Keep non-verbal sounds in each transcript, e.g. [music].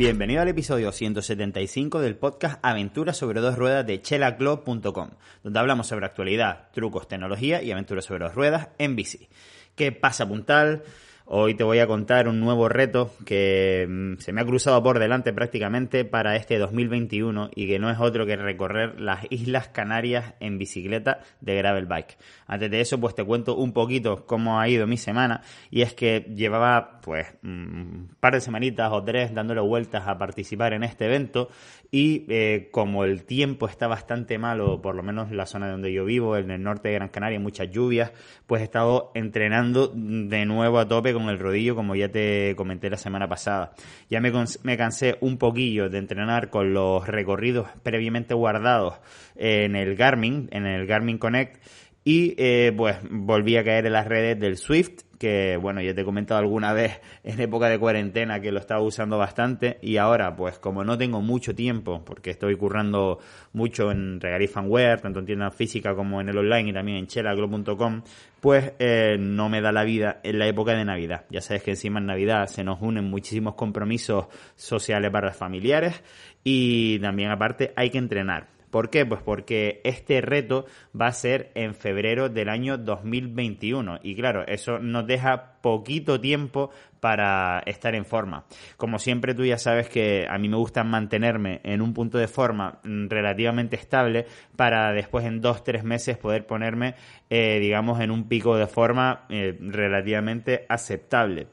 Bienvenido al episodio 175 del podcast Aventuras sobre dos ruedas de chelaclub.com, donde hablamos sobre actualidad, trucos, tecnología y aventuras sobre dos ruedas en bici. ¿Qué pasa, puntal? Hoy te voy a contar un nuevo reto que mm, se me ha cruzado por delante prácticamente para este 2021 y que no es otro que recorrer las Islas Canarias en bicicleta de gravel bike. Antes de eso, pues te cuento un poquito cómo ha ido mi semana y es que llevaba pues mm, un par de semanitas o tres dándole vueltas a participar en este evento y eh, como el tiempo está bastante malo, por lo menos en la zona donde yo vivo, en el norte de Gran Canaria, muchas lluvias, pues he estado entrenando de nuevo a tope con el rodillo, como ya te comenté la semana pasada. Ya me, me cansé un poquillo de entrenar con los recorridos previamente guardados en el Garmin, en el Garmin Connect, y eh, pues volví a caer en las redes del Swift que bueno, ya te he comentado alguna [laughs] vez en época de cuarentena que lo estaba usando bastante y ahora pues como no tengo mucho tiempo porque estoy currando mucho en Regalí Fanware, tanto en tienda física como en el online y también en chelaglo.com, pues eh, no me da la vida en la época de Navidad. Ya sabes que encima en Navidad se nos unen muchísimos compromisos sociales para los familiares y también aparte hay que entrenar. ¿Por qué? Pues porque este reto va a ser en febrero del año 2021 y claro, eso nos deja poquito tiempo para estar en forma. Como siempre tú ya sabes que a mí me gusta mantenerme en un punto de forma relativamente estable para después en dos, tres meses poder ponerme, eh, digamos, en un pico de forma eh, relativamente aceptable.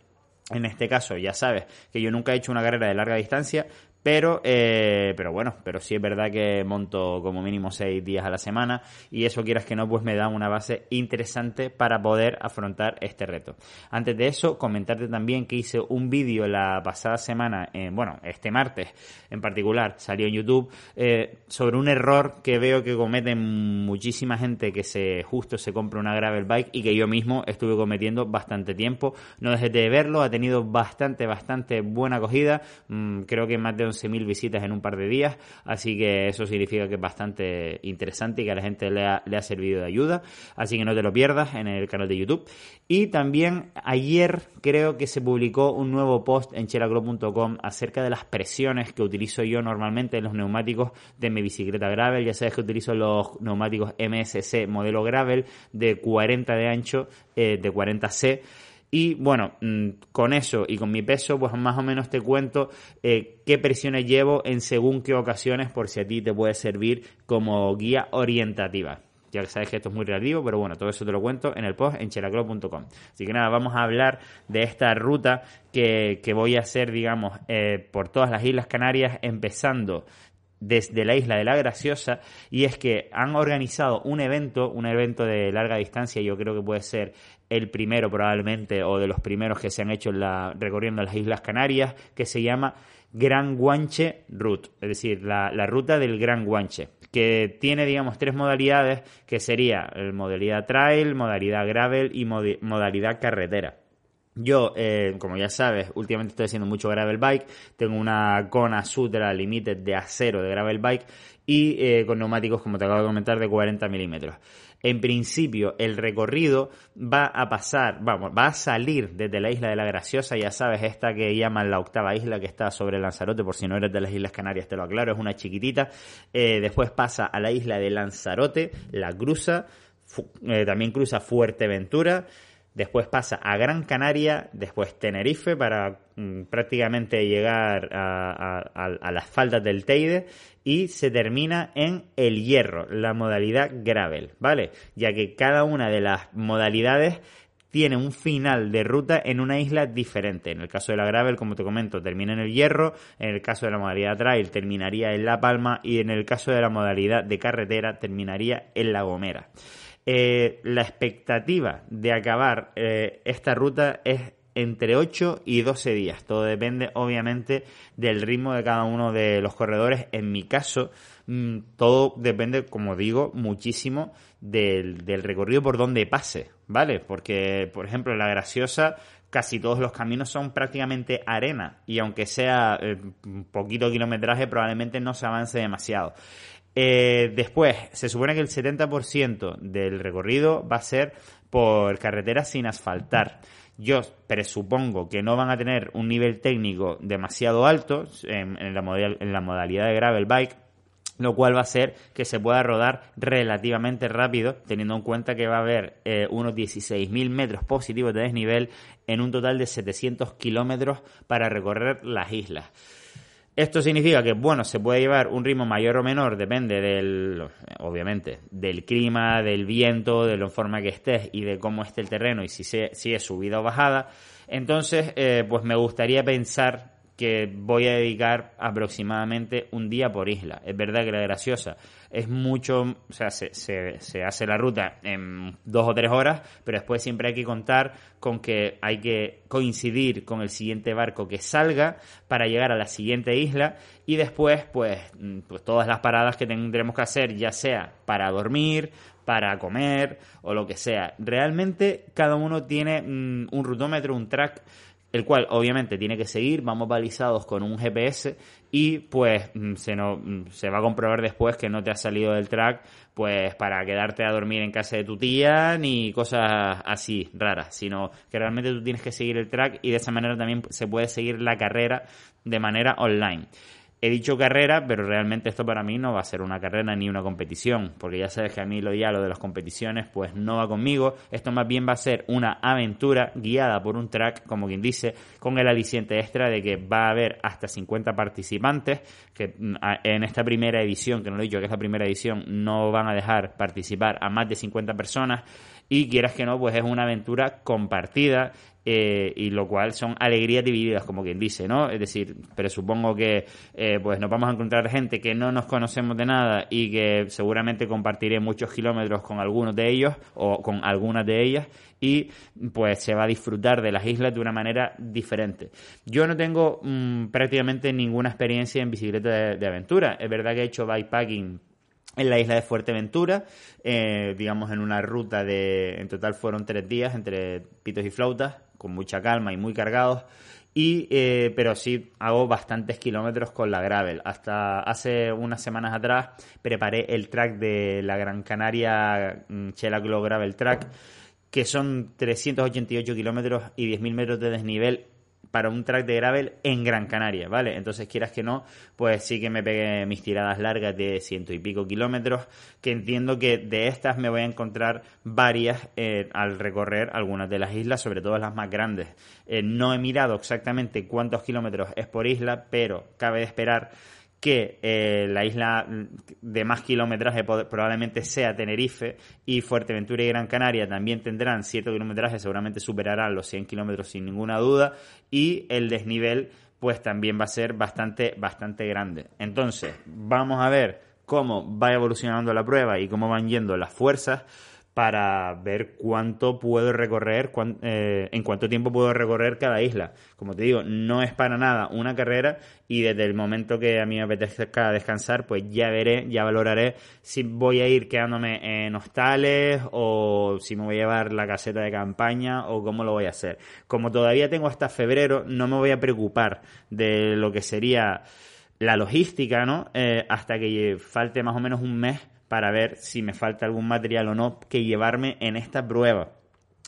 En este caso, ya sabes que yo nunca he hecho una carrera de larga distancia, pero, eh, pero bueno, pero sí es verdad que monto como mínimo seis días a la semana y eso quieras que no, pues me da una base interesante para poder afrontar este reto. Antes de eso, comentarte también que hice un vídeo la pasada semana, bueno, este martes en particular, salió en YouTube, eh, sobre un error que veo que cometen muchísima gente que se justo se compra una gravel bike y que yo mismo estuve cometiendo bastante tiempo. No dejes de verlo, ha tenido bastante, bastante buena acogida, mm, creo que más de 11.000 visitas en un par de días, así que eso significa que es bastante interesante y que a la gente le ha, le ha servido de ayuda, así que no te lo pierdas en el canal de YouTube. Y también ayer creo que se publicó un nuevo post en cheracro.com acerca de las presiones que utilizo yo normalmente en los neumáticos de mi bicicleta gravel, ya sabes que utilizo los neumáticos MSC modelo gravel de 40 de ancho, eh, de 40C, y bueno, mm, con eso y con mi peso, pues más o menos te cuento eh, qué presiones llevo en según qué ocasiones, por si a ti te puede servir como guía orientativa. Ya que sabes que esto es muy relativo, pero bueno, todo eso te lo cuento en el post en chelacro.com. Así que nada, vamos a hablar de esta ruta que, voy a hacer, digamos, eh, por todas las Islas Canarias, empezando desde la isla de la Graciosa y es que han organizado un evento, un evento de larga distancia, yo creo que puede ser el primero probablemente o de los primeros que se han hecho la, recorriendo las Islas Canarias, que se llama Gran Guanche Route, es decir, la, ruta del Gran Guanche, que tiene, digamos, tres modalidades, que sería modalidad trail, modalidad gravel y modalidad carretera. Yo, eh, como ya sabes, últimamente estoy haciendo mucho gravel bike. Tengo una Kona Sutra Limited de acero de gravel bike y eh, con neumáticos, como te acabo de comentar, de 40 milímetros. En principio, el recorrido va a pasar, vamos, va a salir desde la isla de la Graciosa, ya sabes, esta que llaman la octava isla que está sobre Lanzarote, por si no eres de las Islas Canarias, te lo aclaro, es una chiquitita. Eh, después pasa a la isla de Lanzarote, la cruza, también cruza Fuerteventura después pasa a Gran Canaria, después Tenerife para mm, prácticamente llegar a, las faldas del Teide y se termina en el hierro, la modalidad gravel, ¿vale? Ya que cada una de las modalidades tiene un final de ruta en una isla diferente. En el caso de la gravel, como te comento, termina en el hierro, en el caso de la modalidad trail terminaría en La Palma y en el caso de la modalidad de carretera terminaría en La Gomera. Eh, la expectativa de acabar eh, esta ruta es entre 8 y 12 días. Todo depende, obviamente, del ritmo de cada uno de los corredores. En mi caso, mm, todo depende, como digo, muchísimo del, recorrido por donde pase, ¿vale? Porque, por ejemplo, la graciosa casi todos los caminos son prácticamente arena y aunque sea eh, un poquito kilometraje probablemente no se avance demasiado. Eh, después, se supone que el 70% del recorrido va a ser por carreteras sin asfaltar. Yo presupongo que no van a tener un nivel técnico demasiado alto en, la, modalidad de gravel bike, lo cual va a hacer que se pueda rodar relativamente rápido, teniendo en cuenta que va a haber eh, unos 16.000 metros positivos de desnivel en un total de 700 kilómetros para recorrer las islas. Esto significa que, bueno, se puede llevar un ritmo mayor o menor, depende del, obviamente, del clima, del viento, de la forma que estés y de cómo esté el terreno y si, se, si es subida o bajada. Entonces, eh, pues me gustaría pensar que voy a dedicar aproximadamente un día por isla. Es verdad que la graciosa es mucho, o sea, se, se, hace la ruta en dos o tres horas, pero después siempre hay que contar con que hay que coincidir con el siguiente barco que salga para llegar a la siguiente isla y después, pues, pues todas las paradas que tendremos que hacer, ya sea para dormir, para comer o lo que sea. Realmente cada uno tiene mm, un rutómetro, un track el cual obviamente tiene que seguir, vamos balizados con un GPS y pues mm, se, no, mm, se va a comprobar después que no te has salido del track pues para quedarte a dormir en casa de tu tía ni cosas así raras, sino que realmente tú tienes que seguir el track y de esa manera también se puede seguir la carrera de manera online. He dicho carrera, pero realmente esto para mí no va a ser una carrera ni una competición, porque ya sabes que a mí lo ya lo de las competiciones pues no va conmigo. Esto más bien va a ser una aventura guiada por un track, como quien dice, con el aliciente extra de que va a haber hasta 50 participantes, que mm, en esta primera edición, que no lo he dicho que es la primera edición, no van a dejar participar a más de 50 personas y quieras que no, pues es una aventura compartida eh, y lo cual son alegrías divididas, como quien dice, ¿no? Es decir, pero supongo que eh, pues nos vamos a encontrar gente que no nos conocemos de nada y que seguramente compartiré muchos kilómetros con algunos de ellos o con algunas de ellas y pues se va a disfrutar de las islas de una manera diferente. Yo no tengo mm, prácticamente ninguna experiencia en bicicleta de, aventura. Es verdad que he hecho bikepacking en la isla de Fuerteventura, eh, digamos en una ruta de, en total fueron tres días entre pitos y flautas, con mucha calma y muy cargados. Y, eh, pero sí hago bastantes kilómetros con la gravel. Hasta hace unas semanas atrás preparé el track de la Gran Canaria mm, Chela Glow Gravel Track, que son 388 kilómetros y 10.000 metros de desnivel para un track de gravel en Gran Canaria, ¿vale? Entonces, quieras que no, pues sí que me pegué mis tiradas largas de ciento y pico kilómetros, que entiendo que de estas me voy a encontrar varias eh, al recorrer algunas de las islas, sobre todo las más grandes. Eh, no he mirado exactamente cuántos kilómetros es por isla, pero cabe esperar que eh, la isla de más kilometraje probablemente sea Tenerife y Fuerteventura y Gran Canaria también tendrán cierto kilometraje, seguramente superarán los 100 kilómetros sin ninguna duda y el desnivel pues también va a ser bastante, bastante grande. Entonces, vamos a ver cómo va evolucionando la prueba y cómo van yendo las fuerzas para ver cuánto puedo recorrer, eh, en cuánto tiempo puedo recorrer cada isla. Como te digo, no es para nada una carrera y desde el momento que a mí me apetezca descansar, pues ya veré, ya valoraré si voy a ir quedándome en hostales o si me voy a llevar la caseta de campaña o cómo lo voy a hacer. Como todavía tengo hasta febrero, no me voy a preocupar de lo que sería la logística, ¿no? Eh, hasta que falte más o menos un mes para ver si me falta algún material o no que llevarme en esta prueba.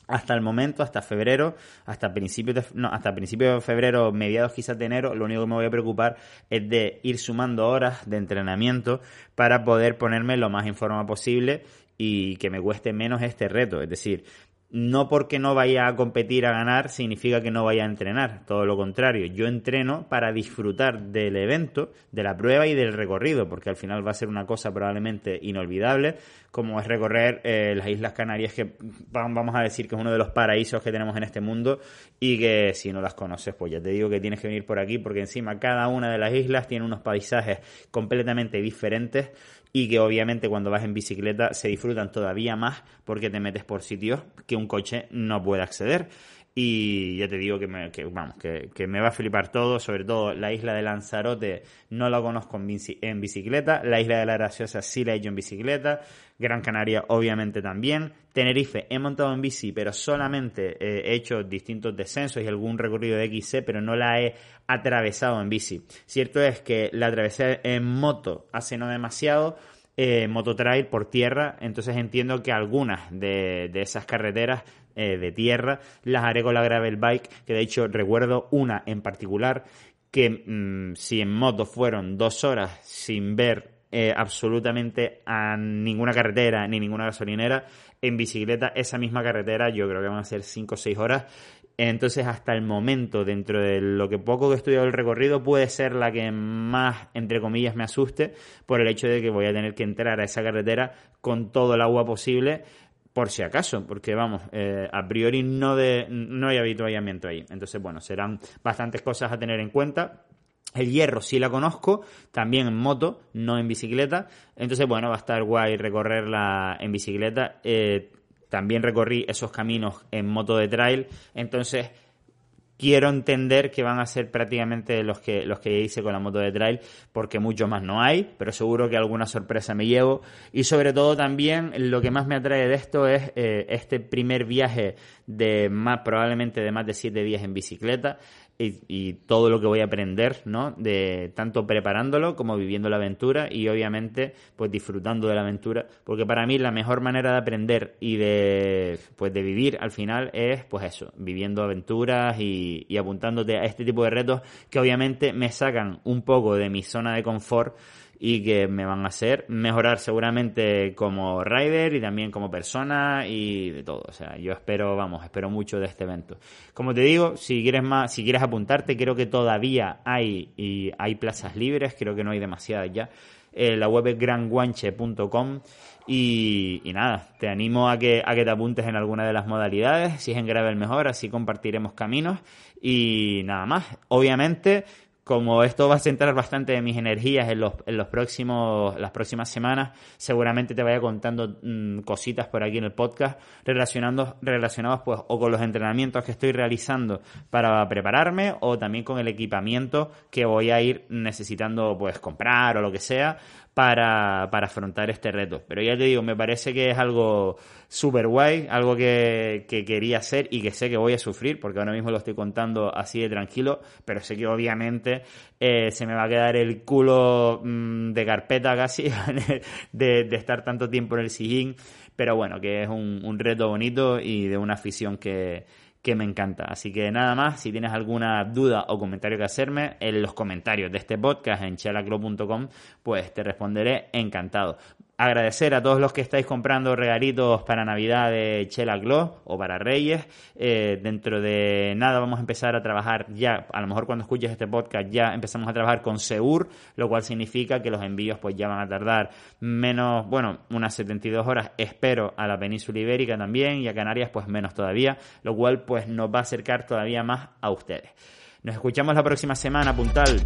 Hasta el momento, hasta febrero, hasta principios de, no, hasta principios de febrero, mediados quizás de enero, lo único que me voy a preocupar es de ir sumando horas de entrenamiento para poder ponerme lo más en forma posible y que me cueste menos este reto. Es decir, no porque no vaya a competir a ganar significa que no vaya a entrenar, todo lo contrario, yo entreno para disfrutar del evento, de la prueba y del recorrido, porque al final va a ser una cosa probablemente inolvidable, como es recorrer eh, las Islas Canarias, que vamos a decir que es uno de los paraísos que tenemos en este mundo y que si no las conoces, pues ya te digo que tienes que venir por aquí, porque encima cada una de las islas tiene unos paisajes completamente diferentes y que obviamente cuando vas en bicicleta se disfrutan todavía más porque te metes por sitios que un coche no puede acceder. Y ya te digo que me, vamos, que, me va a flipar todo, sobre todo la isla de Lanzarote no la conozco en, bicicleta, la isla de la Graciosa sí la he hecho en bicicleta, Gran Canaria obviamente también, Tenerife he montado en bici pero solamente he hecho distintos descensos y algún recorrido de XC pero no la he atravesado en bici. Cierto es que la atravesé en moto hace no demasiado, eh, mototrail por tierra, entonces entiendo que algunas de esas carreteras eh, de tierra, las haré con la gravel bike, que de hecho recuerdo una en particular que mm, si en moto fueron dos horas sin ver eh, absolutamente a ninguna carretera ni ninguna gasolinera, en bicicleta esa misma carretera yo creo que van a ser cinco o seis horas. Entonces, hasta el momento, dentro de lo que poco que he estudiado el recorrido, puede ser la que más, entre comillas, me asuste por el hecho de que voy a tener que entrar a esa carretera con todo el agua posible por si acaso, porque vamos, eh, a priori no, de, no hay habituallamiento ahí. Entonces, bueno, serán bastantes cosas a tener en cuenta. El hierro sí la conozco, también en moto, no en bicicleta. Entonces, bueno, va a estar guay recorrerla en bicicleta. Eh, también recorrí esos caminos en moto de trail. Entonces, quiero entender que van a ser prácticamente los que, los que hice con la moto de trail, porque mucho más no hay, pero seguro que alguna sorpresa me llevo. Y sobre todo también lo que más me atrae de esto es eh, este primer viaje de más, probablemente de más de siete días en bicicleta y, todo lo que voy a aprender, ¿no? De tanto preparándolo como viviendo la aventura y obviamente pues disfrutando de la aventura, porque para mí la mejor manera de aprender y de pues de vivir al final es pues eso, viviendo aventuras y, y apuntándote a este tipo de retos que obviamente me sacan un poco de mi zona de confort y que me van a hacer mejorar seguramente como rider y también como persona y de todo. O sea, yo espero, vamos, espero mucho de este evento. Como te digo, si quieres más, si quieres apuntarte, creo que todavía hay y hay plazas libres, creo que no hay demasiadas ya. Eh, la web es granguanche.com y, nada, te animo a que, a que te apuntes en alguna de las modalidades, si es en gravel mejor, así compartiremos caminos y nada más. Obviamente, como esto va a centrar bastante de mis energías en los, en los próximos, las próximas semanas, seguramente te vaya contando mm, cositas por aquí en el podcast relacionando, relacionados pues o con los entrenamientos que estoy realizando para prepararme o también con el equipamiento que voy a ir necesitando pues comprar o lo que sea para, para afrontar este reto. Pero ya te digo, me parece que es algo súper guay, algo que, que, quería hacer y que sé que voy a sufrir, porque ahora mismo lo estoy contando así de tranquilo, pero sé que obviamente eh, se me va a quedar el culo mm, de carpeta casi [laughs] de, estar tanto tiempo en el sillín, pero bueno, que es un, reto bonito y de una afición que, que me encanta. Así que nada más, si tienes alguna duda o comentario que hacerme en los comentarios de este podcast en chelaclo.com, pues te responderé encantado agradecer a todos los que estáis comprando regalitos para Navidad de Chela Glow o para Reyes. Eh, dentro de nada vamos a empezar a trabajar ya, a lo mejor cuando escuches este podcast ya empezamos a trabajar con Seur, lo cual significa que los envíos pues ya van a tardar menos, bueno, unas 72 horas, espero, a la península ibérica también y a Canarias pues menos todavía, lo cual pues nos va a acercar todavía más a ustedes. Nos escuchamos la próxima semana, puntal.